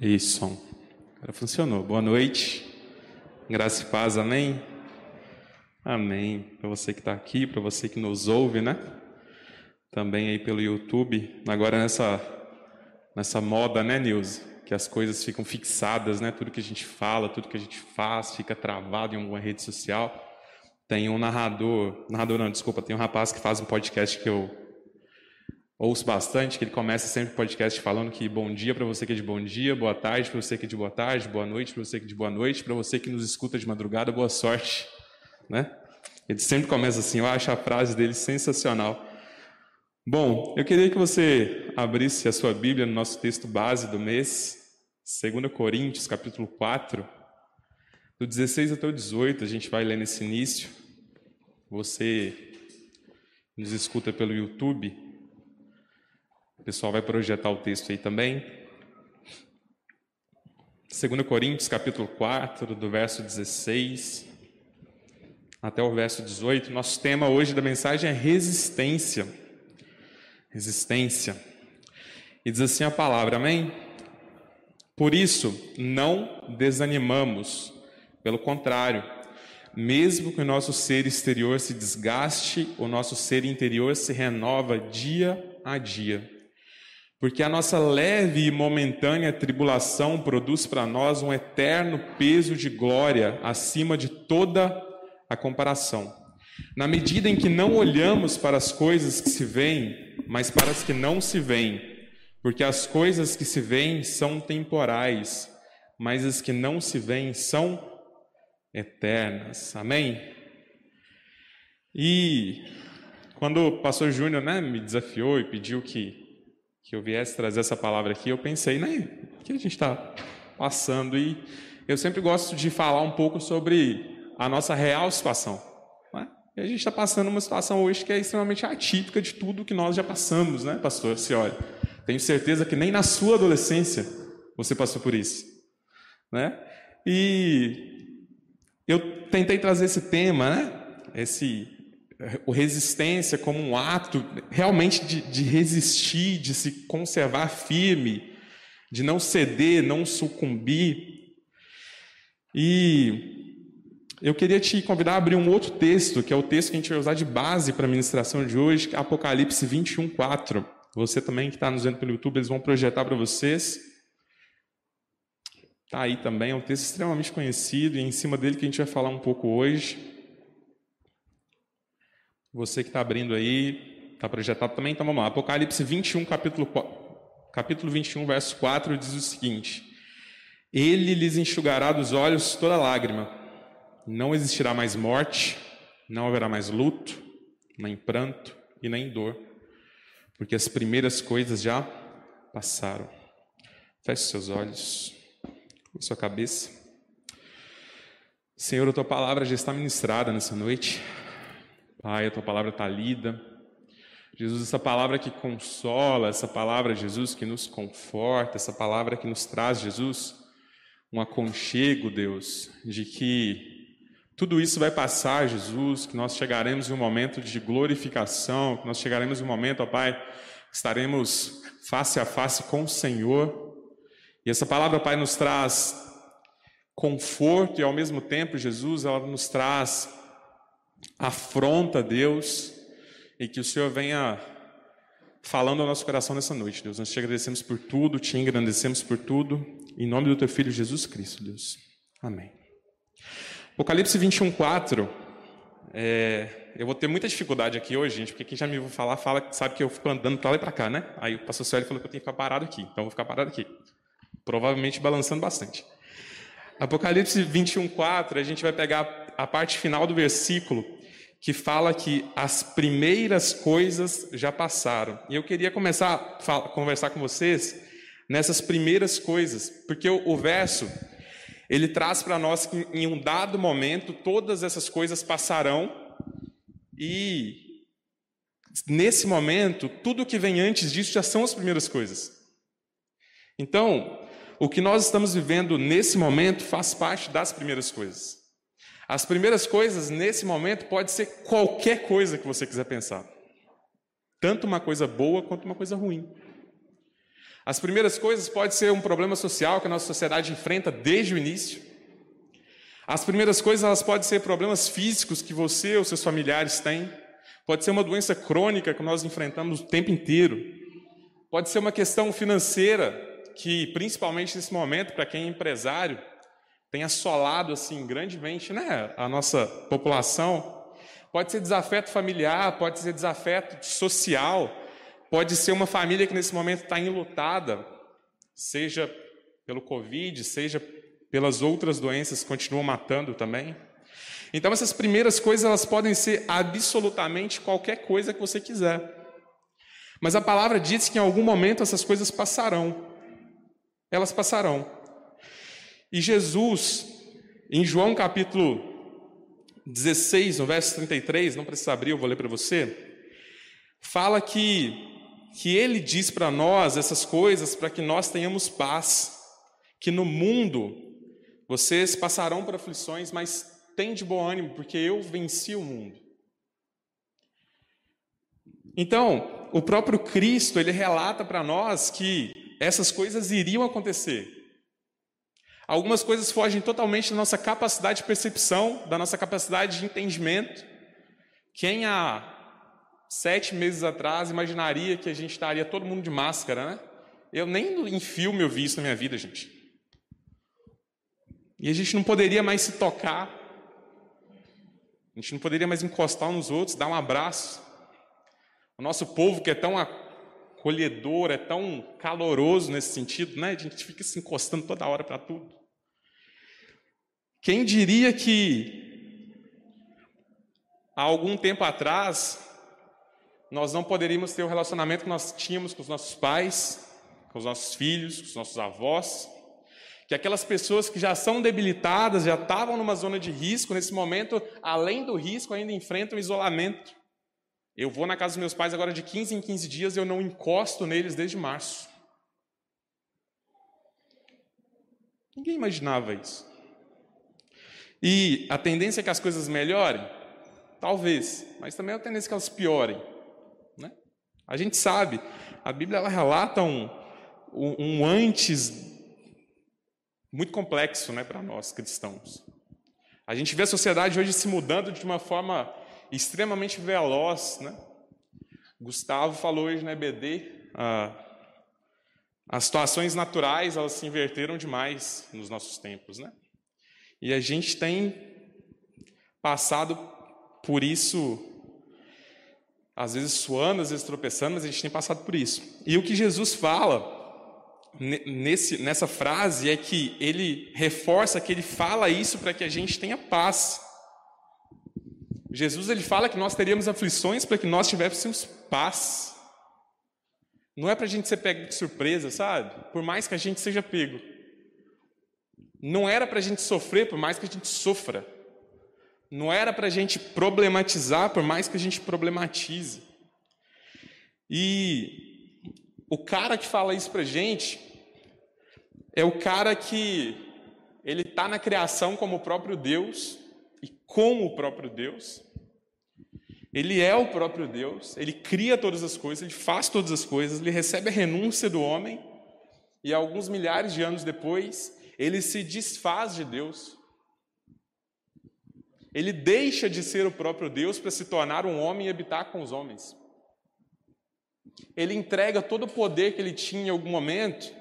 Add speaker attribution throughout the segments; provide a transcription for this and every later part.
Speaker 1: Isso. Agora funcionou. Boa noite. Graça e paz, amém? Amém. Para você que está aqui, para você que nos ouve, né? Também aí pelo YouTube. Agora nessa, nessa moda, né, Nilza? Que as coisas ficam fixadas, né? Tudo que a gente fala, tudo que a gente faz fica travado em alguma rede social. Tem um narrador, narrador não, desculpa, tem um rapaz que faz um podcast que eu ouço bastante, que ele começa sempre o podcast falando que bom dia para você que é de bom dia, boa tarde para você que é de boa tarde, boa noite para você que é de boa noite, para você que nos escuta de madrugada, boa sorte, né? Ele sempre começa assim, eu acho a frase dele sensacional. Bom, eu queria que você abrisse a sua Bíblia no nosso texto base do mês, 2 Coríntios, capítulo 4, do 16 até o 18, a gente vai ler nesse início. Você nos escuta pelo YouTube, pessoal vai projetar o texto aí também. 2 Coríntios, capítulo 4, do verso 16 até o verso 18. Nosso tema hoje da mensagem é resistência. Resistência. E diz assim a palavra, amém? Por isso, não desanimamos. Pelo contrário, mesmo que o nosso ser exterior se desgaste, o nosso ser interior se renova dia a dia. Porque a nossa leve e momentânea tribulação produz para nós um eterno peso de glória acima de toda a comparação. Na medida em que não olhamos para as coisas que se veem, mas para as que não se veem, porque as coisas que se veem são temporais, mas as que não se veem são eternas. Amém? E quando o pastor Júnior né, me desafiou e pediu que que eu viesse trazer essa palavra aqui, eu pensei, né, o que a gente está passando? E eu sempre gosto de falar um pouco sobre a nossa real situação. Né? E a gente está passando uma situação hoje que é extremamente atípica de tudo que nós já passamos, né, pastor? Se olha, tenho certeza que nem na sua adolescência você passou por isso, né? E eu tentei trazer esse tema, né? Esse o resistência como um ato realmente de, de resistir, de se conservar firme, de não ceder, não sucumbir. E eu queria te convidar a abrir um outro texto, que é o texto que a gente vai usar de base para a ministração de hoje, é Apocalipse 21, 4. Você também que está nos vendo pelo YouTube, eles vão projetar para vocês. Está aí também, é um texto extremamente conhecido e é em cima dele que a gente vai falar um pouco hoje. Você que está abrindo aí, está projetado também, então vamos lá. Apocalipse 21, capítulo, capítulo 21, verso 4, diz o seguinte: Ele lhes enxugará dos olhos toda lágrima, não existirá mais morte, não haverá mais luto, nem pranto e nem dor, porque as primeiras coisas já passaram. Feche seus olhos, sua cabeça. Senhor, a tua palavra já está ministrada nessa noite. Pai, a tua palavra está lida. Jesus, essa palavra que consola, essa palavra, Jesus, que nos conforta, essa palavra que nos traz, Jesus, um aconchego, Deus, de que tudo isso vai passar, Jesus, que nós chegaremos em um momento de glorificação, que nós chegaremos em um momento, ó Pai, estaremos face a face com o Senhor. E essa palavra, Pai, nos traz conforto e ao mesmo tempo, Jesus, ela nos traz afronta Deus e que o Senhor venha falando ao nosso coração nessa noite, Deus. Nós te agradecemos por tudo, te engrandecemos por tudo, em nome do teu filho Jesus Cristo, Deus. Amém. Apocalipse 21, 4. É, eu vou ter muita dificuldade aqui hoje, gente, porque quem já me ouviu falar, fala, sabe que eu fico andando para lá e para cá, né? Aí o pastor Célio falou que eu tenho que ficar parado aqui, então eu vou ficar parado aqui. Provavelmente balançando bastante. Apocalipse 21, 4, a gente vai pegar a parte final do versículo que fala que as primeiras coisas já passaram. E eu queria começar a conversar com vocês nessas primeiras coisas, porque o, verso ele traz para nós que em um dado momento todas essas coisas passarão e nesse momento tudo que vem antes disso já são as primeiras coisas. Então, o que nós estamos vivendo nesse momento faz parte das primeiras coisas. As primeiras coisas nesse momento pode ser qualquer coisa que você quiser pensar. Tanto uma coisa boa quanto uma coisa ruim. As primeiras coisas pode ser um problema social que a nossa sociedade enfrenta desde o início. As primeiras coisas elas podem ser problemas físicos que você ou seus familiares têm. Pode ser uma doença crônica que nós enfrentamos o tempo inteiro. Pode ser uma questão financeira que, principalmente nesse momento, para quem é empresário, tem assolado assim grandemente, né, a nossa população. Pode ser desafeto familiar, pode ser desafeto social, pode ser uma família que nesse momento está enlutada, seja pelo Covid, seja pelas outras doenças que continuam matando também. Então essas primeiras coisas elas podem ser absolutamente qualquer coisa que você quiser. Mas a palavra diz que em algum momento essas coisas passarão. Elas passarão. E Jesus, em João capítulo 16, no verso 33, não precisa abrir, eu vou ler para você, fala que, que ele diz para nós essas coisas para que nós tenhamos paz, que no mundo vocês passarão por aflições, mas tem de bom ânimo, porque eu venci o mundo. Então, o próprio Cristo, ele relata para nós que essas coisas iriam acontecer. Algumas coisas fogem totalmente da nossa capacidade de percepção, da nossa capacidade de entendimento. Quem há sete meses atrás imaginaria que a gente estaria todo mundo de máscara, né? Eu nem em filme eu vi isso na minha vida, gente. E a gente não poderia mais se tocar. A gente não poderia mais encostar nos outros, dar um abraço. O nosso povo que é tão acolhedor, é tão caloroso nesse sentido, né? A gente fica se encostando toda hora para tudo. Quem diria que há algum tempo atrás nós não poderíamos ter o relacionamento que nós tínhamos com os nossos pais, com os nossos filhos, com os nossos avós, que aquelas pessoas que já são debilitadas, já estavam numa zona de risco, nesse momento, além do risco, ainda enfrentam isolamento. Eu vou na casa dos meus pais agora de 15 em 15 dias e eu não encosto neles desde março. Ninguém imaginava isso. E a tendência é que as coisas melhorem? Talvez, mas também a tendência é que elas piorem. Né? A gente sabe, a Bíblia ela relata um, um, um antes muito complexo né, para nós cristãos. A gente vê a sociedade hoje se mudando de uma forma extremamente veloz. Né? Gustavo falou hoje na EBD, ah, as situações naturais elas se inverteram demais nos nossos tempos. Né? E a gente tem passado por isso, às vezes suando, às vezes tropeçando, mas a gente tem passado por isso. E o que Jesus fala nesse, nessa frase é que ele reforça que ele fala isso para que a gente tenha paz. Jesus ele fala que nós teríamos aflições para que nós tivéssemos paz. Não é para a gente ser pego de surpresa, sabe? Por mais que a gente seja pego. Não era para a gente sofrer, por mais que a gente sofra. Não era para a gente problematizar, por mais que a gente problematize. E o cara que fala isso para a gente é o cara que ele está na criação como o próprio Deus e como o próprio Deus. Ele é o próprio Deus, ele cria todas as coisas, ele faz todas as coisas, ele recebe a renúncia do homem e alguns milhares de anos depois ele se desfaz de Deus. Ele deixa de ser o próprio Deus para se tornar um homem e habitar com os homens. Ele entrega todo o poder que ele tinha em algum momento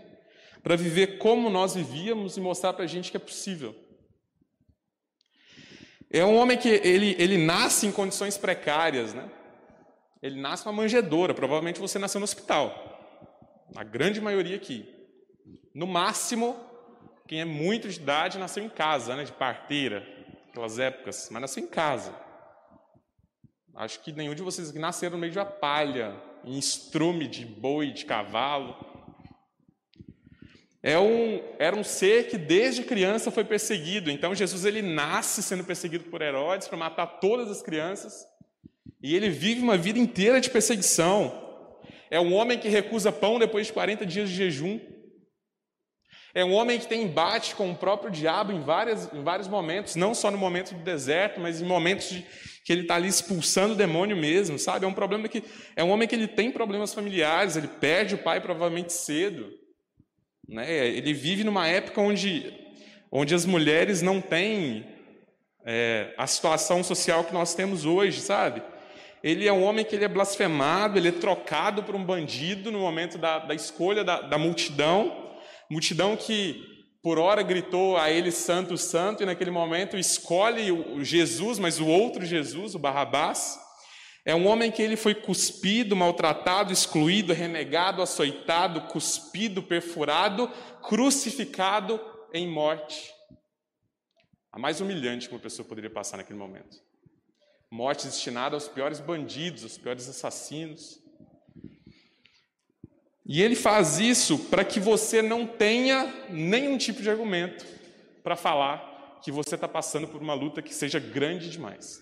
Speaker 1: para viver como nós vivíamos e mostrar para a gente que é possível. É um homem que ele, ele nasce em condições precárias, né? Ele nasce numa manjedoura, provavelmente você nasceu no hospital. A grande maioria aqui. No máximo, quem é muito de idade nasceu em casa, né, de parteira, aquelas épocas, mas nasceu em casa. Acho que nenhum de vocês aqui nasceram no meio de uma palha, em estrume de boi, de cavalo. É um, era um ser que desde criança foi perseguido. Então Jesus ele nasce sendo perseguido por Herodes para matar todas as crianças. E ele vive uma vida inteira de perseguição. É um homem que recusa pão depois de 40 dias de jejum. É um homem que tem embate com o próprio diabo em, várias, em vários momentos, não só no momento do deserto, mas em momentos de, que ele está ali expulsando o demônio mesmo, sabe? É um problema que é um homem que ele tem problemas familiares, ele perde o pai provavelmente cedo, né? Ele vive numa época onde onde as mulheres não têm é, a situação social que nós temos hoje, sabe? Ele é um homem que ele é blasfemado, ele é trocado por um bandido no momento da, da escolha da, da multidão, multidão que por hora gritou a ele santo, santo, e naquele momento escolhe o Jesus, mas o outro Jesus, o Barrabás. É um homem que ele foi cuspido, maltratado, excluído, renegado, açoitado, cuspido, perfurado, crucificado em morte. A mais humilhante que uma pessoa poderia passar naquele momento. Morte destinada aos piores bandidos, aos piores assassinos. E ele faz isso para que você não tenha nenhum tipo de argumento para falar que você está passando por uma luta que seja grande demais.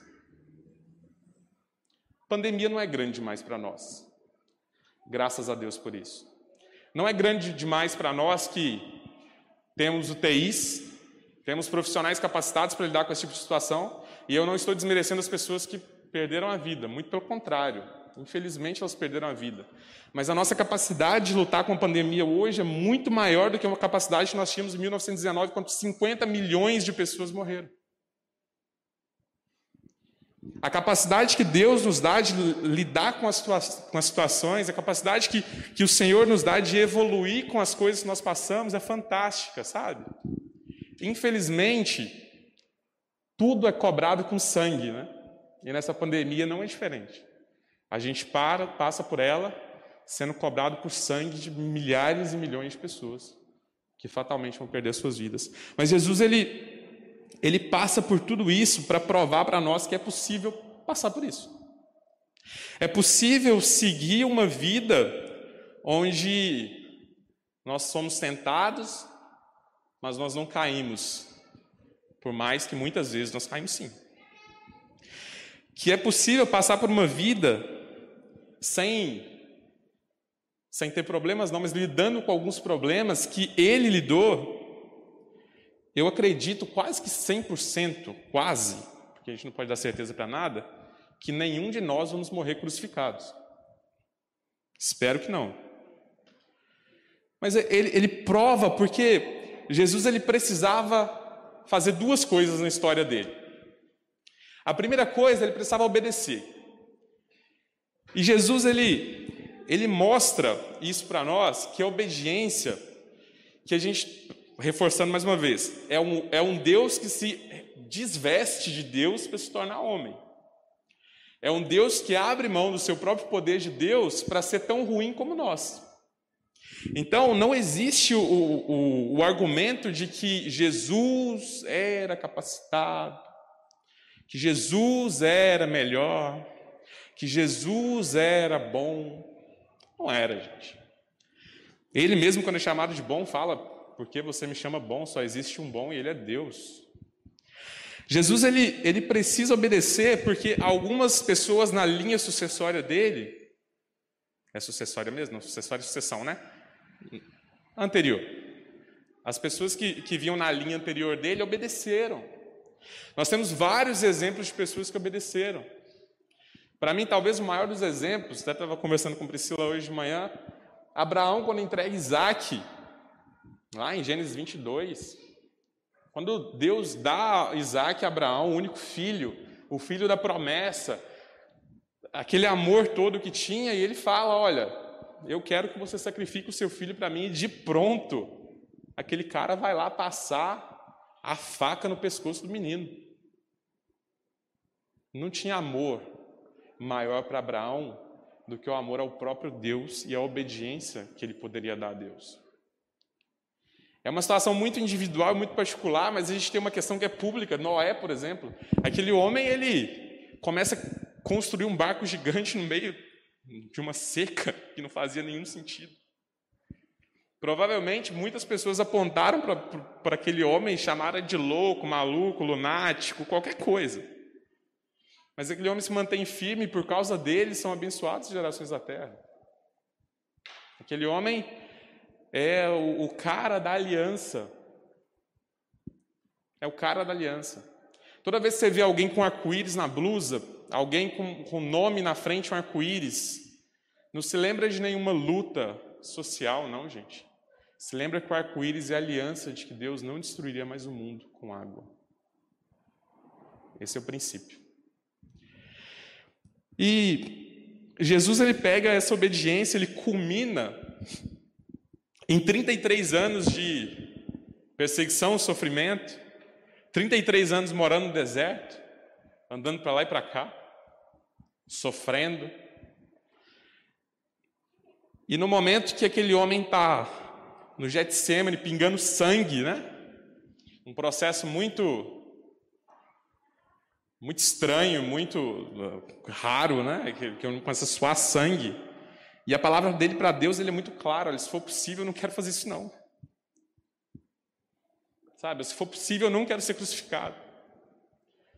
Speaker 1: Pandemia não é grande demais para nós. Graças a Deus por isso. Não é grande demais para nós que temos UTIs, temos profissionais capacitados para lidar com esse tipo de situação, e eu não estou desmerecendo as pessoas que perderam a vida, muito pelo contrário. Infelizmente, elas perderam a vida. Mas a nossa capacidade de lutar com a pandemia hoje é muito maior do que uma capacidade que nós tínhamos em 1919, quando 50 milhões de pessoas morreram. A capacidade que Deus nos dá de lidar com as, com as situações, a capacidade que, que o Senhor nos dá de evoluir com as coisas que nós passamos é fantástica, sabe? Infelizmente, tudo é cobrado com sangue, né? E nessa pandemia não é diferente. A gente para, passa por ela sendo cobrado por sangue de milhares e milhões de pessoas que fatalmente vão perder suas vidas. Mas Jesus ele ele passa por tudo isso para provar para nós que é possível passar por isso. É possível seguir uma vida onde nós somos tentados, mas nós não caímos, por mais que muitas vezes nós caímos sim. Que é possível passar por uma vida sem sem ter problemas não, mas lidando com alguns problemas que ele lidou, eu acredito quase que 100%, quase, porque a gente não pode dar certeza para nada, que nenhum de nós vamos morrer crucificados. Espero que não. Mas ele, ele prova porque Jesus ele precisava fazer duas coisas na história dele. A primeira coisa, ele precisava obedecer. E Jesus ele ele mostra isso para nós, que a obediência, que a gente, reforçando mais uma vez, é um, é um Deus que se desveste de Deus para se tornar homem. É um Deus que abre mão do seu próprio poder de Deus para ser tão ruim como nós. Então, não existe o, o, o argumento de que Jesus era capacitado, que Jesus era melhor, que Jesus era bom. Não era, gente. Ele mesmo, quando é chamado de bom, fala: porque você me chama bom, só existe um bom e ele é Deus. Jesus ele, ele precisa obedecer porque algumas pessoas na linha sucessória dele, é sucessória mesmo, sucessória de sucessão, né? Anterior. As pessoas que, que vinham na linha anterior dele obedeceram. Nós temos vários exemplos de pessoas que obedeceram. Para mim, talvez o maior dos exemplos, até estava conversando com Priscila hoje de manhã, Abraão, quando entrega Isaac, lá em Gênesis 22, quando Deus dá Isaac a Abraão, o único filho, o filho da promessa, aquele amor todo que tinha, e ele fala: Olha, eu quero que você sacrifique o seu filho para mim, e de pronto, aquele cara vai lá passar a faca no pescoço do menino. Não tinha amor, maior para Abraão do que o amor ao próprio Deus e a obediência que ele poderia dar a Deus. É uma situação muito individual, muito particular, mas a gente tem uma questão que é pública. Noé, por exemplo, aquele homem ele começa a construir um barco gigante no meio de uma seca que não fazia nenhum sentido. Provavelmente muitas pessoas apontaram para aquele homem chamaram de louco, maluco, lunático, qualquer coisa. Mas aquele homem se mantém firme por causa dele são abençoadas as gerações da terra. Aquele homem é o, o cara da aliança. É o cara da aliança. Toda vez que você vê alguém com arco-íris na blusa, alguém com, com nome na frente, um arco-íris, não se lembra de nenhuma luta social, não, gente. Se lembra que o arco-íris é a aliança de que Deus não destruiria mais o mundo com água. Esse é o princípio. E Jesus ele pega essa obediência, ele culmina em 33 anos de perseguição, sofrimento, 33 anos morando no deserto, andando para lá e para cá, sofrendo. E no momento que aquele homem está no Getsemane pingando sangue, né? Um processo muito muito estranho, muito uh, raro, né? Que, que começa a suar sangue. E a palavra dele para Deus ele é muito clara: se for possível, eu não quero fazer isso não. Sabe? Se for possível, eu não quero ser crucificado.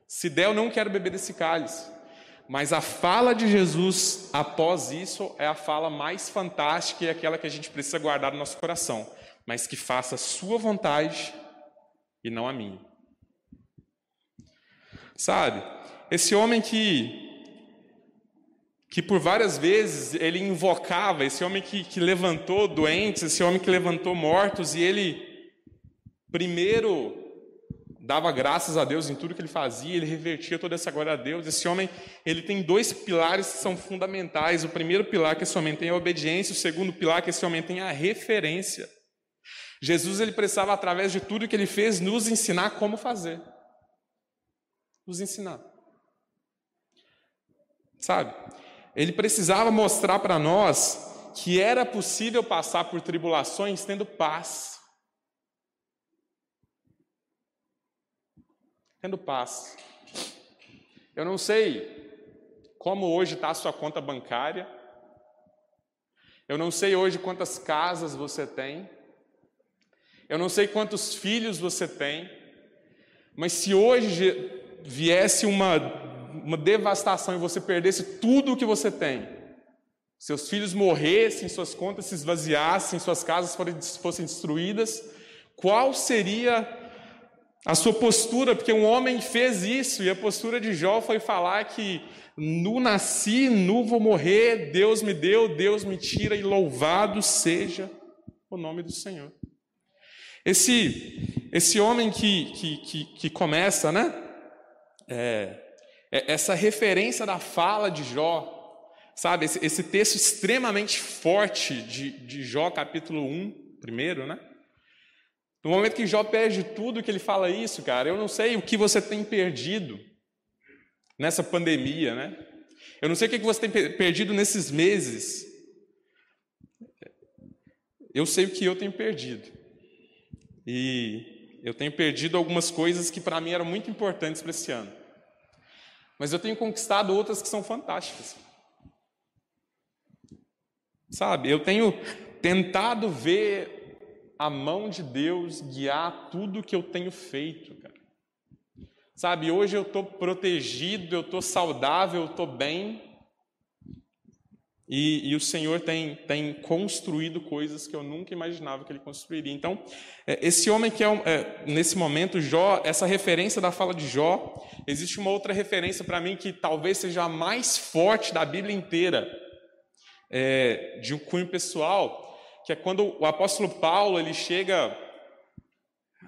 Speaker 1: Se der, eu não quero beber desse cálice. Mas a fala de Jesus após isso é a fala mais fantástica e aquela que a gente precisa guardar no nosso coração. Mas que faça a sua vontade e não a minha. Sabe? Esse homem que que por várias vezes ele invocava, esse homem que, que levantou doentes, esse homem que levantou mortos, e ele primeiro dava graças a Deus em tudo que ele fazia, ele revertia toda essa glória a Deus. Esse homem, ele tem dois pilares que são fundamentais. O primeiro pilar que esse homem tem é a obediência, o segundo pilar que esse homem tem é a referência. Jesus ele precisava através de tudo que ele fez nos ensinar como fazer. Nos ensinar. Sabe? Ele precisava mostrar para nós que era possível passar por tribulações tendo paz. tendo paz. Eu não sei como hoje está a sua conta bancária. Eu não sei hoje quantas casas você tem. Eu não sei quantos filhos você tem. Mas se hoje viesse uma, uma devastação e você perdesse tudo o que você tem, seus filhos morressem, suas contas se esvaziassem, suas casas fossem destruídas, qual seria a sua postura, porque um homem fez isso, e a postura de Jó foi falar que nu nasci, nu vou morrer, Deus me deu, Deus me tira, e louvado seja o nome do Senhor. Esse, esse homem que, que, que, que começa, né? É, é essa referência da fala de Jó, sabe? Esse, esse texto extremamente forte de, de Jó, capítulo 1, primeiro, né? No momento que Jó perde tudo que ele fala isso, cara, eu não sei o que você tem perdido nessa pandemia, né? Eu não sei o que você tem perdido nesses meses. Eu sei o que eu tenho perdido. E eu tenho perdido algumas coisas que para mim eram muito importantes para esse ano. Mas eu tenho conquistado outras que são fantásticas. Sabe, eu tenho tentado ver a mão de Deus guiar tudo que eu tenho feito, cara. Sabe, hoje eu estou protegido, eu estou saudável, eu estou bem. E, e, o Senhor tem, tem construído coisas que eu nunca imaginava que Ele construiria. Então, é, esse homem que é, é, nesse momento, Jó, essa referência da fala de Jó, existe uma outra referência para mim que talvez seja a mais forte da Bíblia inteira, é, de um cunho pessoal, que é quando o apóstolo Paulo ele chega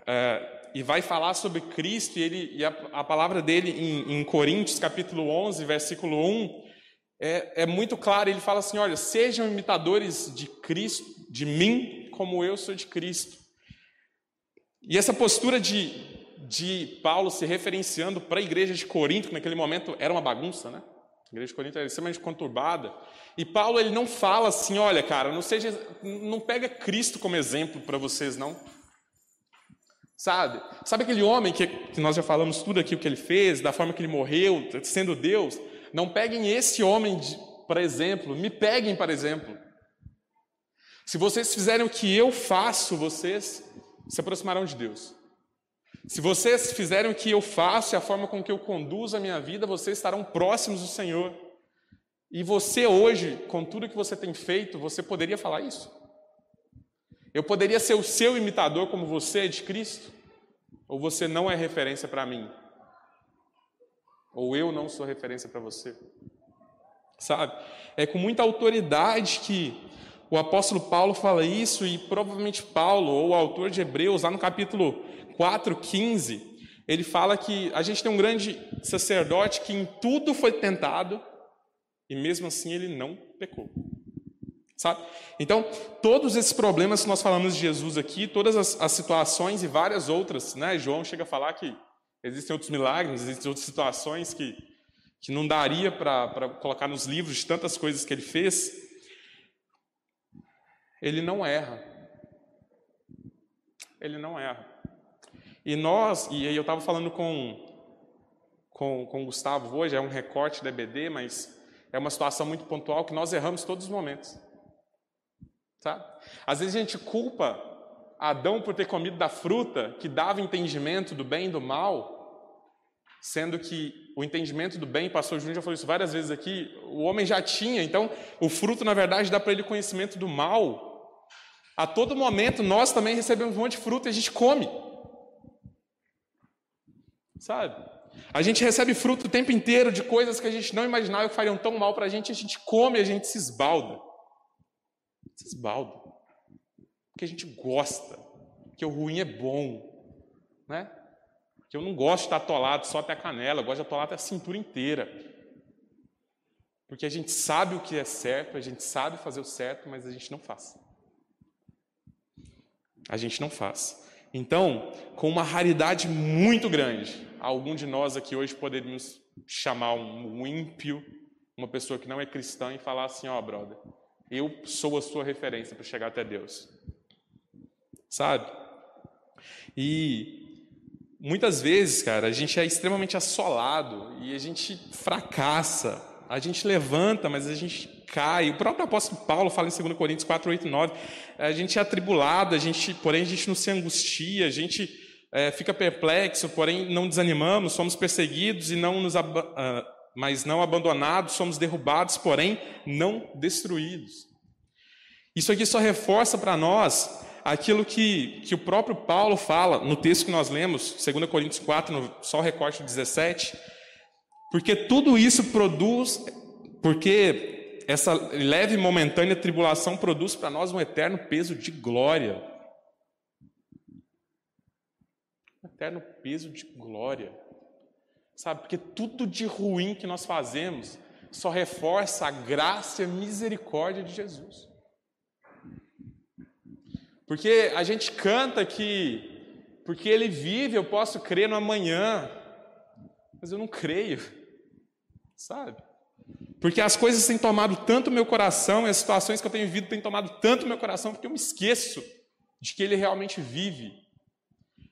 Speaker 1: é, e vai falar sobre Cristo, e, ele, e a, a palavra dele em, em, Coríntios, capítulo 11, versículo 1, é, é muito clara. Ele fala assim: olha, sejam imitadores de Cristo, de mim, como eu sou de Cristo. E essa postura de, de Paulo se referenciando para a igreja de Corinto, que naquele momento era uma bagunça, né? A igreja de Corinto era extremamente conturbada. E Paulo ele não fala assim, olha, cara, não seja, não pega Cristo como exemplo para vocês não. Sabe? Sabe aquele homem que, que nós já falamos tudo aqui o que ele fez, da forma que ele morreu, sendo Deus? Não peguem esse homem para exemplo, me peguem para exemplo. Se vocês fizerem o que eu faço, vocês se aproximarão de Deus. Se vocês fizerem o que eu faço e a forma com que eu conduzo a minha vida, vocês estarão próximos do Senhor. E você hoje, com tudo que você tem feito, você poderia falar isso? Eu poderia ser o seu imitador como você é de Cristo? Ou você não é referência para mim? Ou eu não sou referência para você? Sabe? É com muita autoridade que o apóstolo Paulo fala isso e provavelmente Paulo, ou o autor de Hebreus, lá no capítulo 4, 15, ele fala que a gente tem um grande sacerdote que em tudo foi tentado e mesmo assim ele não pecou. Sabe? Então, todos esses problemas que nós falamos de Jesus aqui, todas as, as situações e várias outras, né? João chega a falar que existem outros milagres, existem outras situações que, que não daria para colocar nos livros de tantas coisas que ele fez. Ele não erra. Ele não erra. E nós, e eu estava falando com, com, com o Gustavo hoje, é um recorte da EBD, mas é uma situação muito pontual que nós erramos todos os momentos. Tá? Às vezes a gente culpa Adão por ter comido da fruta que dava entendimento do bem e do mal, sendo que o entendimento do bem, pastor Júnior já falou isso várias vezes aqui, o homem já tinha, então o fruto na verdade dá para ele conhecimento do mal. A todo momento nós também recebemos um monte de fruta e a gente come. Sabe? A gente recebe fruto o tempo inteiro de coisas que a gente não imaginava que fariam tão mal para a gente, a gente come, a gente se esbalda se esbalda. Porque a gente gosta, que o ruim é bom, né? Que eu não gosto de estar atolado só até a canela, eu gosto de atolar até a cintura inteira. Porque a gente sabe o que é certo, a gente sabe fazer o certo, mas a gente não faz. A gente não faz. Então, com uma raridade muito grande, algum de nós aqui hoje poderíamos chamar um ímpio, uma pessoa que não é cristã, e falar assim: ó, oh, brother, eu sou a sua referência para chegar até Deus. Sabe? E muitas vezes, cara, a gente é extremamente assolado e a gente fracassa. A gente levanta, mas a gente cai. O próprio apóstolo Paulo fala em 2 Coríntios 4, 8 e 9. A gente é atribulado, a gente, porém a gente não se angustia, a gente é, fica perplexo, porém não desanimamos, somos perseguidos e não nos ab mas não abandonados, somos derrubados, porém não destruídos. Isso aqui só reforça para nós aquilo que, que o próprio Paulo fala no texto que nós lemos, 2 Coríntios 4, no, só o recorte 17, porque tudo isso produz, porque essa leve e momentânea tribulação produz para nós um eterno peso de glória. Um eterno peso de glória. Sabe? Porque tudo de ruim que nós fazemos só reforça a graça e a misericórdia de Jesus. Porque a gente canta que, porque Ele vive, eu posso crer no amanhã, mas eu não creio, sabe? Porque as coisas têm tomado tanto meu coração, e as situações que eu tenho vivido têm tomado tanto meu coração, porque eu me esqueço de que Ele realmente vive.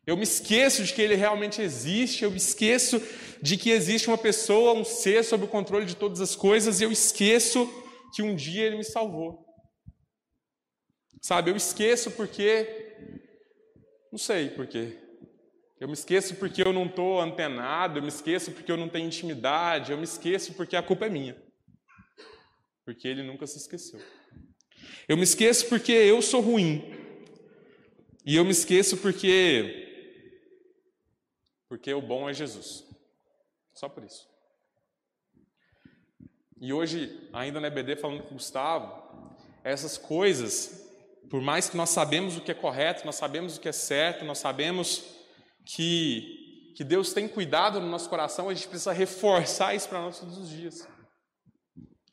Speaker 1: Eu me esqueço de que Ele realmente existe, eu me esqueço de que existe uma pessoa, um ser sob o controle de todas as coisas, e eu esqueço que um dia Ele me salvou. Sabe, eu esqueço porque. Não sei por quê. Eu me esqueço porque eu não estou antenado, eu me esqueço porque eu não tenho intimidade, eu me esqueço porque a culpa é minha. Porque Ele nunca se esqueceu. Eu me esqueço porque eu sou ruim. E eu me esqueço porque porque o bom é Jesus. Só por isso. E hoje, ainda na EBD, falando com o Gustavo, essas coisas, por mais que nós sabemos o que é correto, nós sabemos o que é certo, nós sabemos que, que Deus tem cuidado no nosso coração, a gente precisa reforçar isso para nós todos os dias.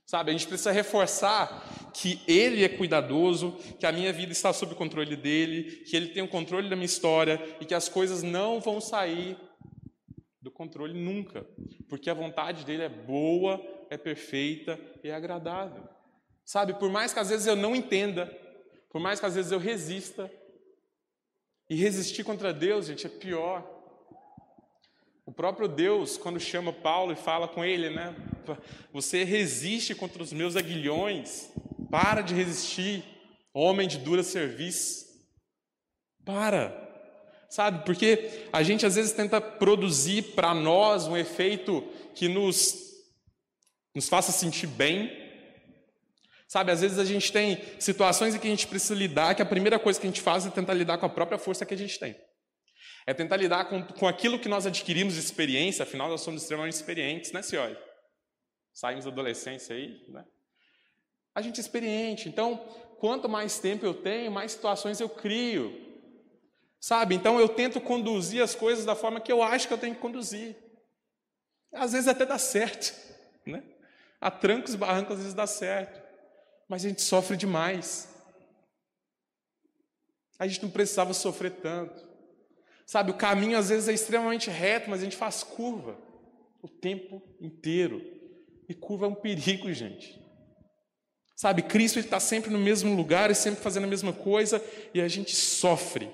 Speaker 1: Sabe, a gente precisa reforçar que Ele é cuidadoso, que a minha vida está sob o controle dele, que Ele tem o controle da minha história e que as coisas não vão sair do controle nunca, porque a vontade dele é boa, é perfeita e é agradável. Sabe, por mais que às vezes eu não entenda, por mais que às vezes eu resista, e resistir contra Deus, gente, é pior. O próprio Deus, quando chama Paulo e fala com ele, né? Você resiste contra os meus aguilhões, para de resistir, homem de dura serviço. Para. Sabe? Porque a gente às vezes tenta produzir para nós um efeito que nos, nos faça sentir bem. Sabe? Às vezes a gente tem situações em que a gente precisa lidar, que a primeira coisa que a gente faz é tentar lidar com a própria força que a gente tem. É tentar lidar com, com aquilo que nós adquirimos de experiência, afinal nós somos extremamente experientes, né, senhora? Saímos da adolescência aí, né? A gente é experiente, então quanto mais tempo eu tenho, mais situações eu crio. Sabe? Então eu tento conduzir as coisas da forma que eu acho que eu tenho que conduzir. Às vezes até dá certo, né? A trancos e barrancos às vezes dá certo, mas a gente sofre demais. A gente não precisava sofrer tanto. Sabe, o caminho às vezes é extremamente reto, mas a gente faz curva o tempo inteiro. E curva é um perigo, gente. Sabe, Cristo está sempre no mesmo lugar e sempre fazendo a mesma coisa e a gente sofre.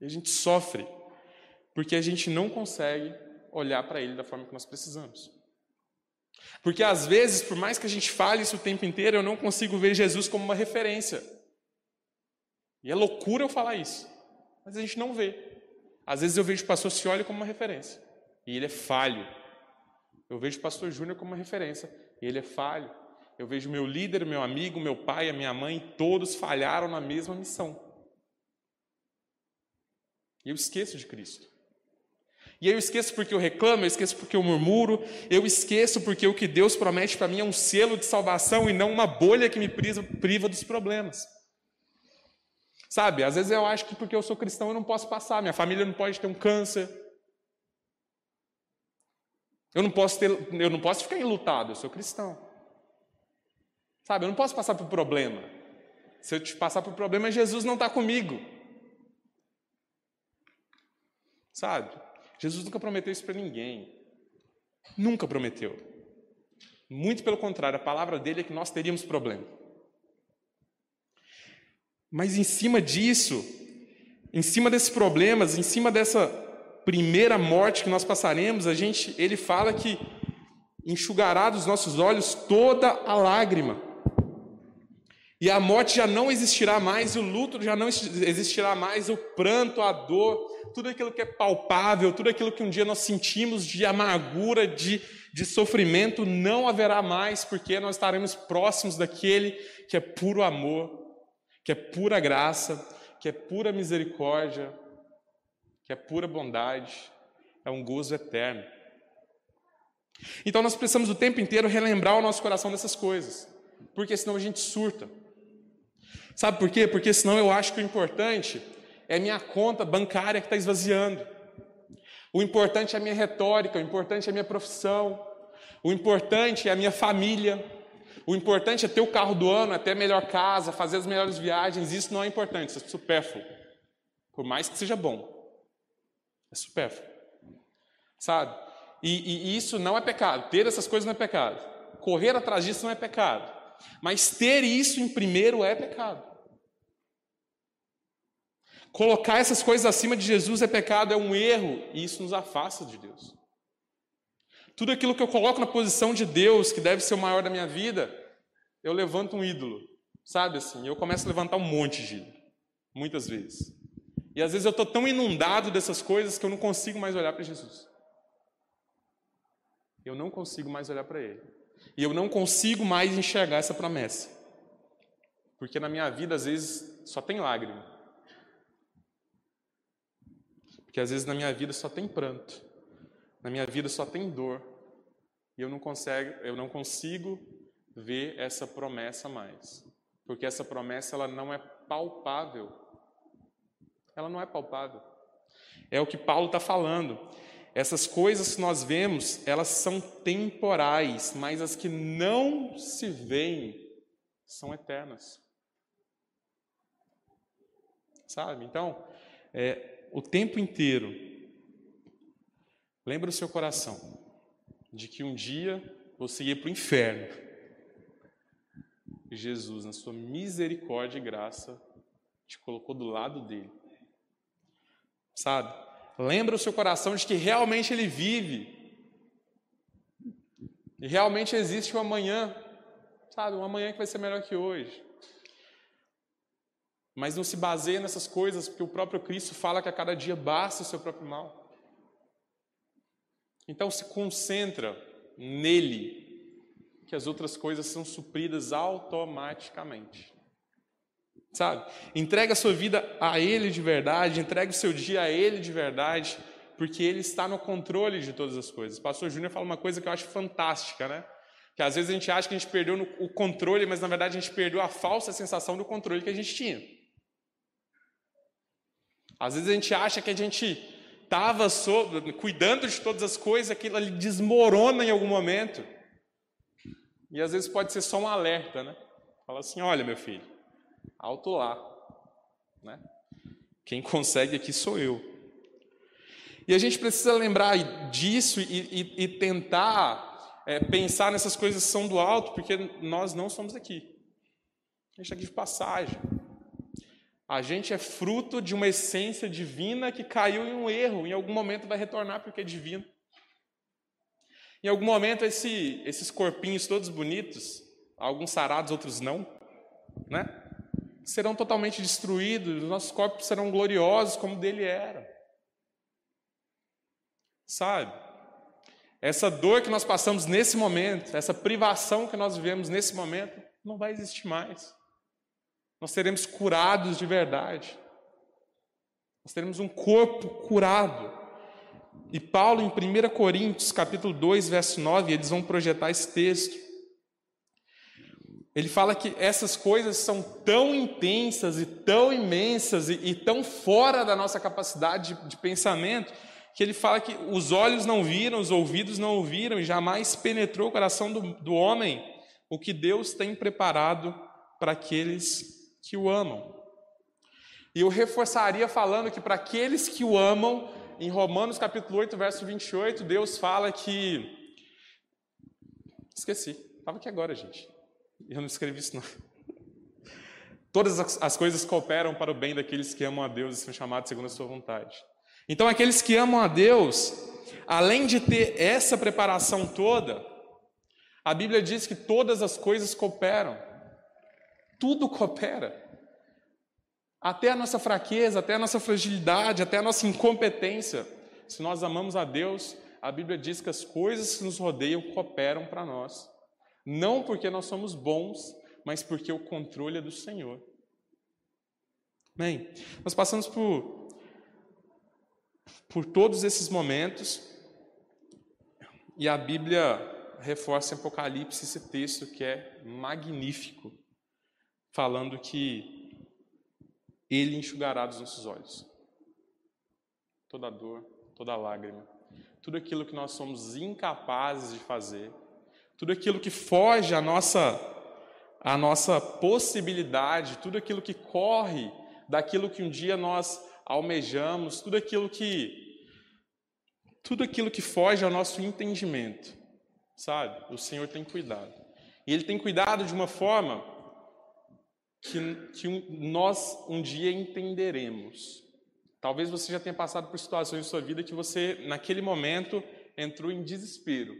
Speaker 1: E a gente sofre porque a gente não consegue olhar para Ele da forma que nós precisamos. Porque às vezes, por mais que a gente fale isso o tempo inteiro, eu não consigo ver Jesus como uma referência. E é loucura eu falar isso mas a gente não vê. Às vezes eu vejo o pastor Cioli como uma referência, e ele é falho. Eu vejo o pastor Júnior como uma referência, e ele é falho. Eu vejo meu líder, meu amigo, meu pai, a minha mãe, todos falharam na mesma missão. E eu esqueço de Cristo. E eu esqueço porque eu reclamo, eu esqueço porque eu murmuro, eu esqueço porque o que Deus promete para mim é um selo de salvação e não uma bolha que me priva dos problemas. Sabe, às vezes eu acho que porque eu sou cristão eu não posso passar, minha família não pode ter um câncer. Eu não posso ter, eu não posso ficar enlutado, eu sou cristão. Sabe, eu não posso passar por problema. Se eu te passar por problema, Jesus não está comigo. Sabe? Jesus nunca prometeu isso para ninguém. Nunca prometeu. Muito pelo contrário, a palavra dele é que nós teríamos problema. Mas em cima disso, em cima desses problemas, em cima dessa primeira morte que nós passaremos, a gente, ele fala que enxugará dos nossos olhos toda a lágrima. E a morte já não existirá mais, o luto já não existirá mais, o pranto, a dor, tudo aquilo que é palpável, tudo aquilo que um dia nós sentimos de amargura, de, de sofrimento, não haverá mais, porque nós estaremos próximos daquele que é puro amor, que é pura graça, que é pura misericórdia, que é pura bondade, é um gozo eterno. Então nós precisamos o tempo inteiro relembrar o nosso coração dessas coisas, porque senão a gente surta. Sabe por quê? Porque senão eu acho que o importante é minha conta bancária que está esvaziando. O importante é a minha retórica, o importante é a minha profissão, o importante é a minha família, o importante é ter o carro do ano, é ter a melhor casa, fazer as melhores viagens. Isso não é importante, isso é supérfluo. Por mais que seja bom. É supérfluo. Sabe? E, e isso não é pecado. Ter essas coisas não é pecado. Correr atrás disso não é pecado. Mas ter isso em primeiro é pecado. Colocar essas coisas acima de Jesus é pecado, é um erro, e isso nos afasta de Deus. Tudo aquilo que eu coloco na posição de Deus, que deve ser o maior da minha vida, eu levanto um ídolo, sabe assim? Eu começo a levantar um monte de ídolo, muitas vezes. E às vezes eu estou tão inundado dessas coisas que eu não consigo mais olhar para Jesus. Eu não consigo mais olhar para Ele. E eu não consigo mais enxergar essa promessa. Porque na minha vida, às vezes, só tem lágrima. Porque às vezes na minha vida só tem pranto. Na minha vida só tem dor. E eu não, consigo, eu não consigo ver essa promessa mais. Porque essa promessa ela não é palpável. Ela não é palpável. É o que Paulo está falando. Essas coisas que nós vemos, elas são temporais, mas as que não se veem são eternas. Sabe? Então, é, o tempo inteiro, lembra o seu coração de que um dia você ia para o inferno. E Jesus, na sua misericórdia e graça, te colocou do lado dele. Sabe? Lembra o seu coração de que realmente ele vive. E realmente existe um amanhã. Sabe? Um amanhã que vai ser melhor que hoje. Mas não se baseia nessas coisas, porque o próprio Cristo fala que a cada dia basta o seu próprio mal. Então se concentra nele, que as outras coisas são supridas automaticamente. Sabe? Entrega a sua vida a Ele de verdade, entrega o seu dia a Ele de verdade, porque Ele está no controle de todas as coisas. O pastor Júnior fala uma coisa que eu acho fantástica, né? Que às vezes a gente acha que a gente perdeu o controle, mas na verdade a gente perdeu a falsa sensação do controle que a gente tinha. Às vezes a gente acha que a gente estava cuidando de todas as coisas, aquilo ali desmorona em algum momento. E às vezes pode ser só um alerta, né? Fala assim: olha, meu filho, alto lá. Né? Quem consegue aqui sou eu. E a gente precisa lembrar disso e, e, e tentar é, pensar nessas coisas que são do alto, porque nós não somos aqui. A gente está aqui de passagem. A gente é fruto de uma essência divina que caiu em um erro, em algum momento vai retornar porque é divino. Em algum momento esse, esses corpinhos todos bonitos, alguns sarados, outros não, né? Serão totalmente destruídos, os nossos corpos serão gloriosos como dele era. Sabe? Essa dor que nós passamos nesse momento, essa privação que nós vivemos nesse momento, não vai existir mais. Nós seremos curados de verdade. Nós teremos um corpo curado. E Paulo, em 1 Coríntios, capítulo 2, verso 9, eles vão projetar esse texto. Ele fala que essas coisas são tão intensas e tão imensas e, e tão fora da nossa capacidade de, de pensamento, que ele fala que os olhos não viram, os ouvidos não ouviram e jamais penetrou o coração do, do homem o que Deus tem preparado para aqueles que o amam. E eu reforçaria falando que para aqueles que o amam, em Romanos capítulo 8, verso 28, Deus fala que. Esqueci, estava aqui agora, gente. Eu não escrevi isso, não. Todas as coisas cooperam para o bem daqueles que amam a Deus e são chamados segundo a sua vontade. Então, aqueles que amam a Deus, além de ter essa preparação toda, a Bíblia diz que todas as coisas cooperam. Tudo coopera. Até a nossa fraqueza, até a nossa fragilidade, até a nossa incompetência. Se nós amamos a Deus, a Bíblia diz que as coisas que nos rodeiam cooperam para nós. Não porque nós somos bons, mas porque o controle é do Senhor. Bem, nós passamos por, por todos esses momentos e a Bíblia reforça em Apocalipse esse texto que é magnífico falando que Ele enxugará dos nossos olhos toda dor, toda lágrima, tudo aquilo que nós somos incapazes de fazer, tudo aquilo que foge à nossa, à nossa possibilidade, tudo aquilo que corre daquilo que um dia nós almejamos, tudo aquilo que tudo aquilo que foge ao nosso entendimento, sabe? O Senhor tem cuidado. E Ele tem cuidado de uma forma que, que nós um dia entenderemos. Talvez você já tenha passado por situações em sua vida que você, naquele momento, entrou em desespero.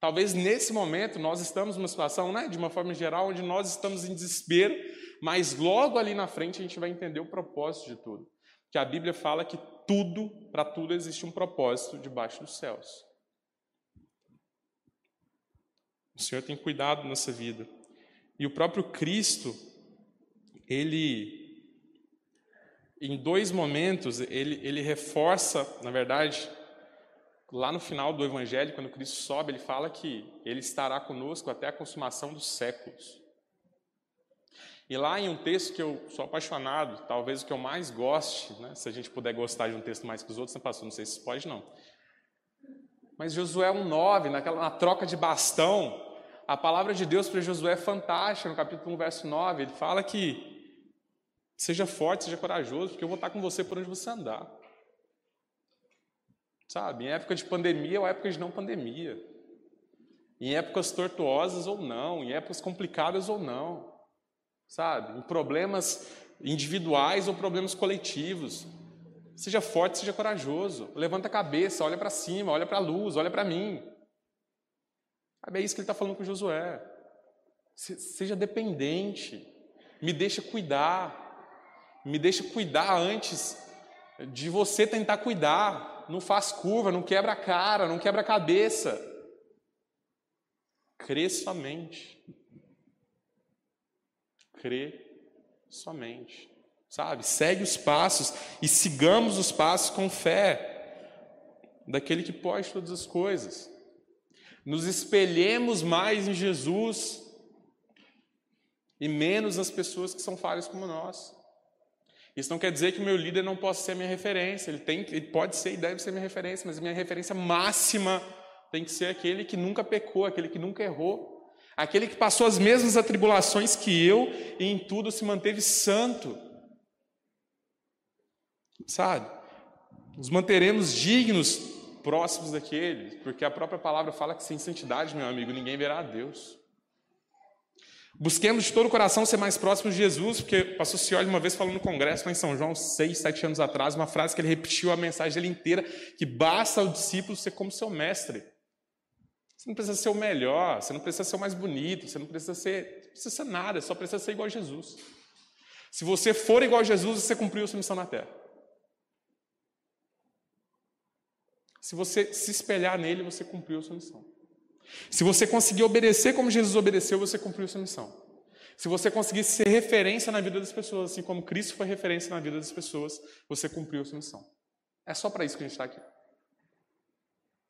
Speaker 1: Talvez nesse momento nós estamos numa situação, né, de uma forma geral, onde nós estamos em desespero, mas logo ali na frente a gente vai entender o propósito de tudo. Que a Bíblia fala que tudo, para tudo existe um propósito debaixo dos céus. O Senhor tem cuidado nessa vida. E o próprio Cristo, ele, em dois momentos, ele, ele reforça, na verdade, lá no final do Evangelho, quando Cristo sobe, ele fala que ele estará conosco até a consumação dos séculos. E lá em um texto que eu sou apaixonado, talvez o que eu mais goste, né, se a gente puder gostar de um texto mais que os outros, não né, pastor, não sei se pode não. Mas Josué 1,9, naquela, na troca de bastão, a palavra de Deus para Josué é fantástica, no capítulo 1, verso 9. Ele fala que seja forte, seja corajoso, porque eu vou estar com você por onde você andar. Sabe, em época de pandemia ou época de não pandemia. Em épocas tortuosas ou não, em épocas complicadas ou não. Sabe, em problemas individuais ou problemas coletivos. Seja forte, seja corajoso. Levanta a cabeça, olha para cima, olha para a luz, olha para mim. Sabe, é isso que ele está falando com Josué. Seja dependente, me deixa cuidar, me deixa cuidar antes de você tentar cuidar. Não faz curva, não quebra a cara, não quebra a cabeça. Crê somente. Crê somente. Sabe? Segue os passos e sigamos os passos com fé daquele que pode todas as coisas. Nos espelhemos mais em Jesus e menos nas pessoas que são falhas como nós. Isso não quer dizer que o meu líder não possa ser minha referência. Ele, tem, ele pode ser e deve ser minha referência, mas minha referência máxima tem que ser aquele que nunca pecou, aquele que nunca errou, aquele que passou as mesmas atribulações que eu e em tudo se manteve santo. Sabe? Nos manteremos dignos, próximos daquele, porque a própria palavra fala que sem santidade, meu amigo, ninguém verá a Deus. Busquemos de todo o coração ser mais próximos de Jesus, porque o pastor Cioli uma vez falou no congresso lá em São João, seis, sete anos atrás, uma frase que ele repetiu a mensagem dele inteira, que basta ao discípulo ser como seu mestre. Você não precisa ser o melhor, você não precisa ser o mais bonito, você não precisa ser, não precisa ser nada, só precisa ser igual a Jesus. Se você for igual a Jesus, você cumpriu a sua missão na terra. Se você se espelhar nele, você cumpriu a sua missão. Se você conseguir obedecer como Jesus obedeceu, você cumpriu sua missão. Se você conseguir ser referência na vida das pessoas, assim como Cristo foi referência na vida das pessoas, você cumpriu sua missão. É só para isso que a gente está aqui.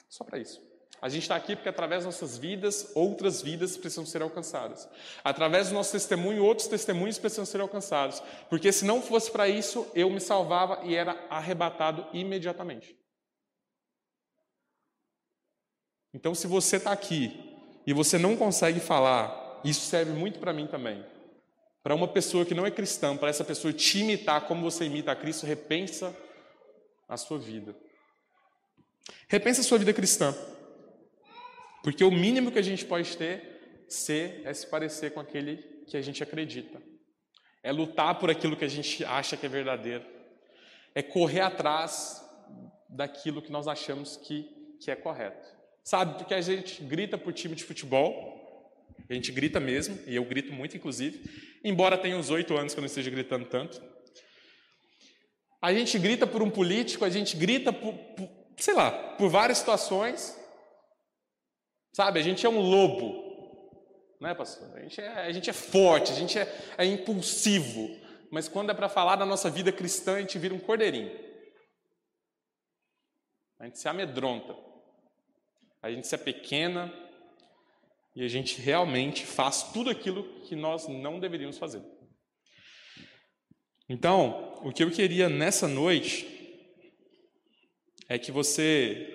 Speaker 1: Só para isso. A gente está aqui porque através das nossas vidas, outras vidas precisam ser alcançadas. Através do nosso testemunho, outros testemunhos precisam ser alcançados. Porque se não fosse para isso, eu me salvava e era arrebatado imediatamente. Então, se você está aqui e você não consegue falar, isso serve muito para mim também. Para uma pessoa que não é cristã, para essa pessoa te imitar como você imita a Cristo, repensa a sua vida. Repensa a sua vida cristã. Porque o mínimo que a gente pode ter ser é se parecer com aquele que a gente acredita. É lutar por aquilo que a gente acha que é verdadeiro. É correr atrás daquilo que nós achamos que, que é correto. Sabe, porque a gente grita por time de futebol, a gente grita mesmo, e eu grito muito, inclusive, embora tenha uns oito anos que eu não esteja gritando tanto. A gente grita por um político, a gente grita por, por sei lá, por várias situações. Sabe, a gente é um lobo, né, pastor? A gente é, a gente é forte, a gente é, é impulsivo, mas quando é para falar da nossa vida cristã, a gente vira um cordeirinho. A gente se amedronta a gente se é pequena e a gente realmente faz tudo aquilo que nós não deveríamos fazer. Então, o que eu queria nessa noite é que você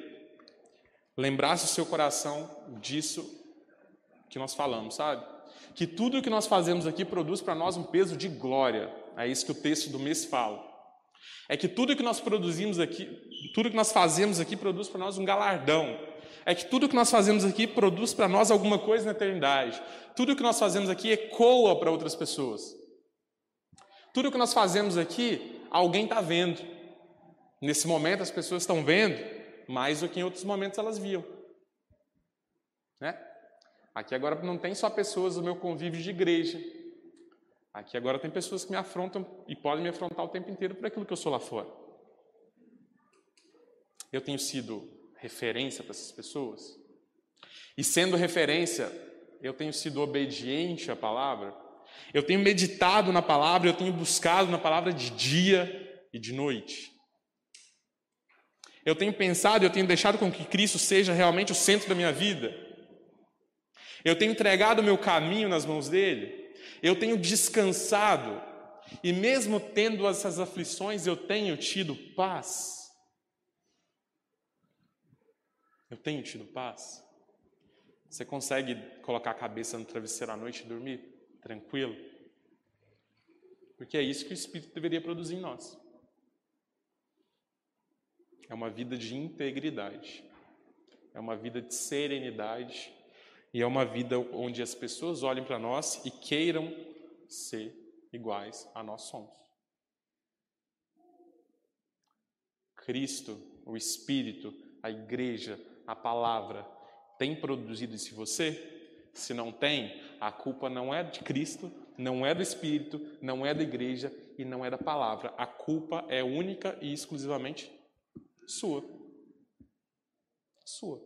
Speaker 1: lembrasse o seu coração disso que nós falamos, sabe? Que tudo que nós fazemos aqui produz para nós um peso de glória. É isso que o texto do mês fala. É que tudo que nós produzimos aqui, tudo que nós fazemos aqui produz para nós um galardão é que tudo que nós fazemos aqui produz para nós alguma coisa na eternidade. Tudo que nós fazemos aqui ecoa para outras pessoas. Tudo que nós fazemos aqui, alguém está vendo. Nesse momento as pessoas estão vendo mais do que em outros momentos elas viam. Né? Aqui agora não tem só pessoas do meu convívio de igreja. Aqui agora tem pessoas que me afrontam e podem me afrontar o tempo inteiro por aquilo que eu sou lá fora. Eu tenho sido referência para essas pessoas? E sendo referência, eu tenho sido obediente à palavra? Eu tenho meditado na palavra, eu tenho buscado na palavra de dia e de noite. Eu tenho pensado, eu tenho deixado com que Cristo seja realmente o centro da minha vida. Eu tenho entregado o meu caminho nas mãos dele. Eu tenho descansado. E mesmo tendo essas aflições, eu tenho tido paz. Eu tenho tido paz? Você consegue colocar a cabeça no travesseiro à noite e dormir tranquilo? Porque é isso que o Espírito deveria produzir em nós. É uma vida de integridade, é uma vida de serenidade e é uma vida onde as pessoas olhem para nós e queiram ser iguais a nós somos. Cristo, o Espírito, a igreja, a palavra tem produzido isso em você? Se não tem, a culpa não é de Cristo, não é do Espírito, não é da igreja e não é da palavra. A culpa é única e exclusivamente sua. Sua.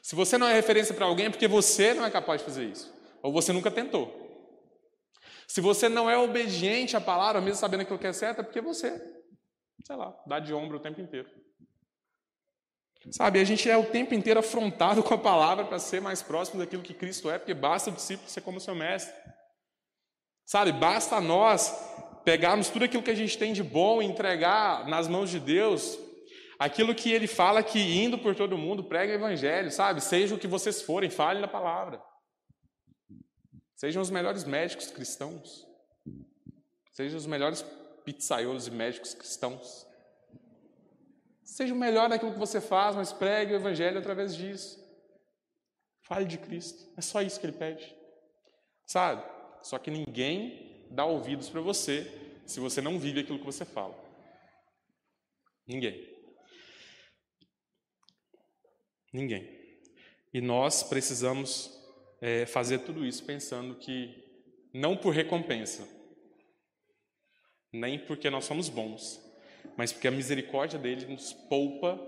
Speaker 1: Se você não é referência para alguém, é porque você não é capaz de fazer isso. Ou você nunca tentou. Se você não é obediente à palavra, mesmo sabendo aquilo que é certo, é porque você, sei lá, dá de ombro o tempo inteiro. Sabe, a gente é o tempo inteiro afrontado com a palavra para ser mais próximo daquilo que Cristo é, porque basta o discípulo ser como seu mestre. Sabe, basta nós pegarmos tudo aquilo que a gente tem de bom e entregar nas mãos de Deus, aquilo que ele fala que indo por todo mundo, prega o evangelho, sabe? Seja o que vocês forem, fale na palavra. Sejam os melhores médicos cristãos. Sejam os melhores pizzaiolos e médicos cristãos. Seja o melhor naquilo que você faz, mas pregue o Evangelho através disso. Fale de Cristo. É só isso que ele pede. Sabe? Só que ninguém dá ouvidos para você se você não vive aquilo que você fala. Ninguém. Ninguém. E nós precisamos é, fazer tudo isso pensando que não por recompensa, nem porque nós somos bons, mas porque a misericórdia dele nos poupa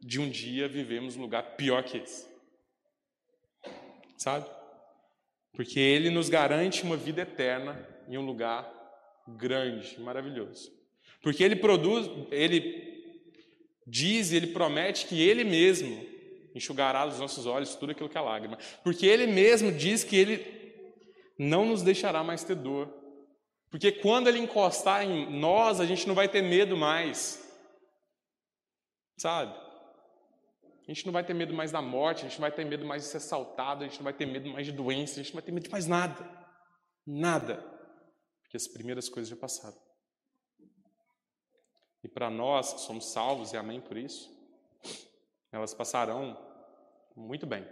Speaker 1: de um dia vivemos num lugar pior que esse. Sabe? Porque ele nos garante uma vida eterna em um lugar grande, maravilhoso. Porque ele produz, ele diz, ele promete que ele mesmo enxugará dos nossos olhos tudo aquilo que é lágrima. Porque ele mesmo diz que ele não nos deixará mais ter dor, porque quando ele encostar em nós, a gente não vai ter medo mais. Sabe? A gente não vai ter medo mais da morte, a gente não vai ter medo mais de ser assaltado, a gente não vai ter medo mais de doença, a gente não vai ter medo de mais nada. Nada. Porque as primeiras coisas já passaram. E para nós que somos salvos, e amém por isso, elas passarão muito bem.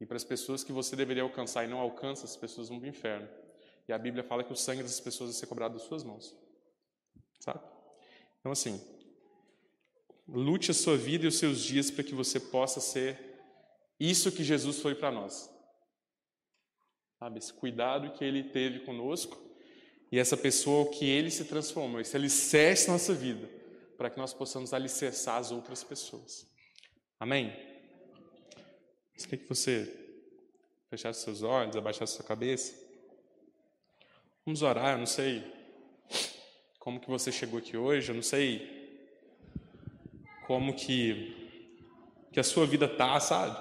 Speaker 1: E para as pessoas que você deveria alcançar e não alcança, as pessoas vão para o inferno. E a Bíblia fala que o sangue das pessoas vai ser cobrado das suas mãos. Sabe? Então, assim, lute a sua vida e os seus dias para que você possa ser isso que Jesus foi para nós. Sabe? Esse cuidado que ele teve conosco e essa pessoa que ele se transformou, esse alicerce nossa vida, para que nós possamos alicerçar as outras pessoas. Amém? Mas quer que você fechasse seus olhos, abaixasse sua cabeça? Vamos orar, eu não sei como que você chegou aqui hoje, eu não sei como que, que a sua vida tá, sabe?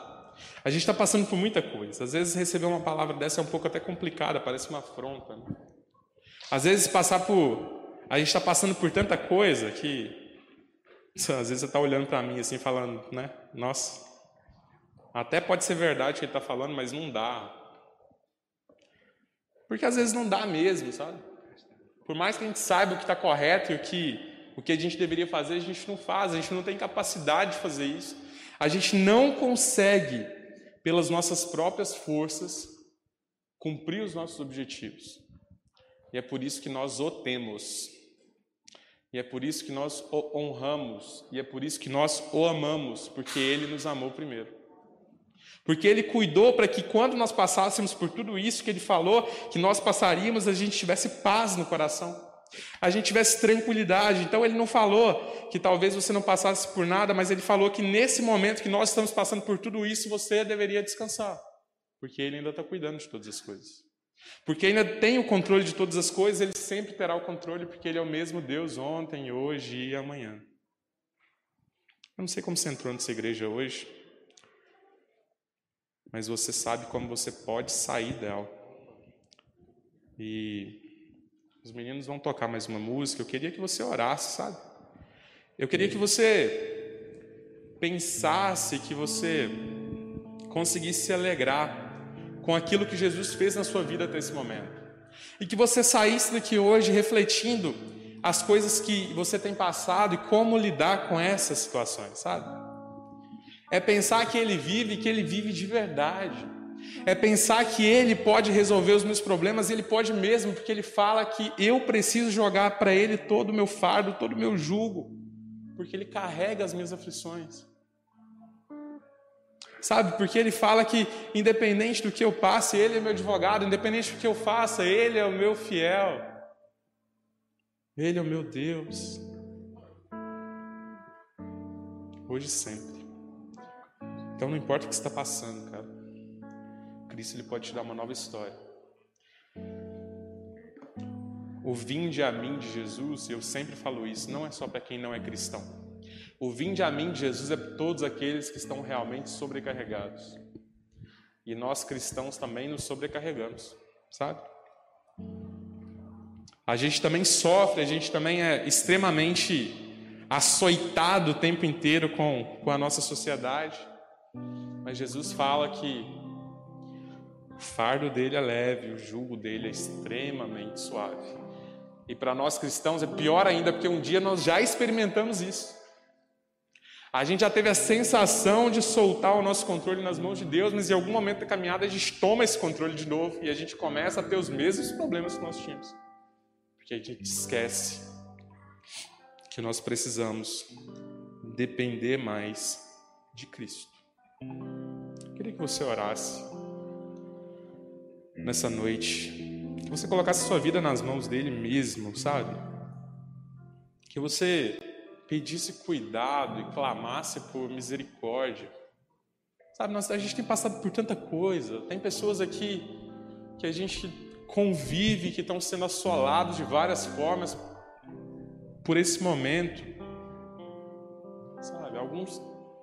Speaker 1: A gente está passando por muita coisa. Às vezes receber uma palavra dessa é um pouco até complicada, parece uma afronta. Né? Às vezes passar por. A gente está passando por tanta coisa que. Às vezes você está olhando para mim assim, falando, né? Nossa, até pode ser verdade o que ele está falando, mas não dá. Porque às vezes não dá mesmo, sabe? Por mais que a gente saiba o que está correto e o que, o que a gente deveria fazer, a gente não faz, a gente não tem capacidade de fazer isso. A gente não consegue, pelas nossas próprias forças, cumprir os nossos objetivos. E é por isso que nós o temos. E é por isso que nós o honramos. E é por isso que nós o amamos, porque ele nos amou primeiro. Porque ele cuidou para que quando nós passássemos por tudo isso que ele falou, que nós passaríamos, a gente tivesse paz no coração. A gente tivesse tranquilidade. Então ele não falou que talvez você não passasse por nada, mas ele falou que nesse momento que nós estamos passando por tudo isso, você deveria descansar. Porque ele ainda está cuidando de todas as coisas. Porque ainda tem o controle de todas as coisas, ele sempre terá o controle, porque ele é o mesmo Deus ontem, hoje e amanhã. Eu não sei como você entrou nessa igreja hoje mas você sabe como você pode sair dela. E os meninos vão tocar mais uma música. Eu queria que você orasse, sabe? Eu queria que você pensasse, que você conseguisse se alegrar com aquilo que Jesus fez na sua vida até esse momento. E que você saísse daqui hoje refletindo as coisas que você tem passado e como lidar com essas situações, sabe? É pensar que Ele vive que Ele vive de verdade. É pensar que Ele pode resolver os meus problemas, Ele pode mesmo, porque Ele fala que eu preciso jogar para Ele todo o meu fardo, todo o meu jugo, porque Ele carrega as minhas aflições. Sabe, porque Ele fala que, independente do que eu passe, Ele é meu advogado, independente do que eu faça, Ele é o meu fiel, Ele é o meu Deus, hoje e sempre. Então não importa o que está passando, cara. Cristo ele pode te dar uma nova história. O vinde a mim de Jesus, eu sempre falo isso, não é só para quem não é cristão. O vinde a mim de Jesus é para todos aqueles que estão realmente sobrecarregados. E nós cristãos também nos sobrecarregamos, sabe? A gente também sofre, a gente também é extremamente açoitado o tempo inteiro com, com a nossa sociedade. Mas Jesus fala que o fardo dele é leve, o jugo dele é extremamente suave. E para nós cristãos é pior ainda, porque um dia nós já experimentamos isso. A gente já teve a sensação de soltar o nosso controle nas mãos de Deus, mas em algum momento da caminhada a gente toma esse controle de novo e a gente começa a ter os mesmos problemas que nós tínhamos. Porque a gente esquece que nós precisamos depender mais de Cristo. Eu queria que você orasse nessa noite, que você colocasse sua vida nas mãos dele mesmo, sabe? Que você pedisse cuidado e clamasse por misericórdia. Sabe, nós, a gente tem passado por tanta coisa. Tem pessoas aqui que a gente convive, que estão sendo assolados de várias formas por esse momento. Sabe, alguns,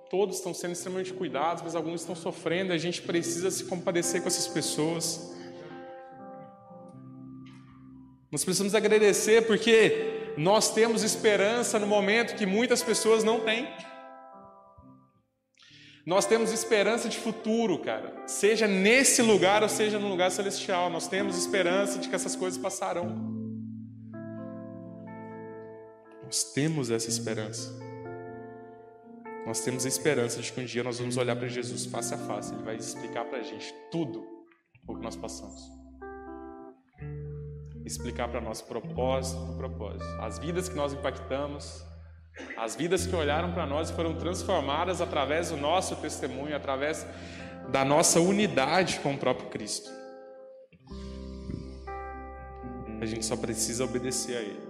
Speaker 1: todos estão sendo extremamente cuidados, mas alguns estão sofrendo. A gente precisa se compadecer com essas pessoas. Nós precisamos agradecer porque nós temos esperança no momento que muitas pessoas não têm. Nós temos esperança de futuro, cara. Seja nesse lugar ou seja no lugar celestial, nós temos esperança de que essas coisas passarão. Nós temos essa esperança. Nós temos a esperança de que um dia nós vamos olhar para Jesus face a face. Ele vai explicar para a gente tudo o que nós passamos explicar para nós propósito por propósito. As vidas que nós impactamos, as vidas que olharam para nós e foram transformadas através do nosso testemunho, através da nossa unidade com o próprio Cristo. A gente só precisa obedecer a Ele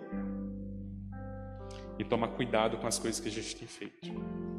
Speaker 1: e tomar cuidado com as coisas que a gente tem feito.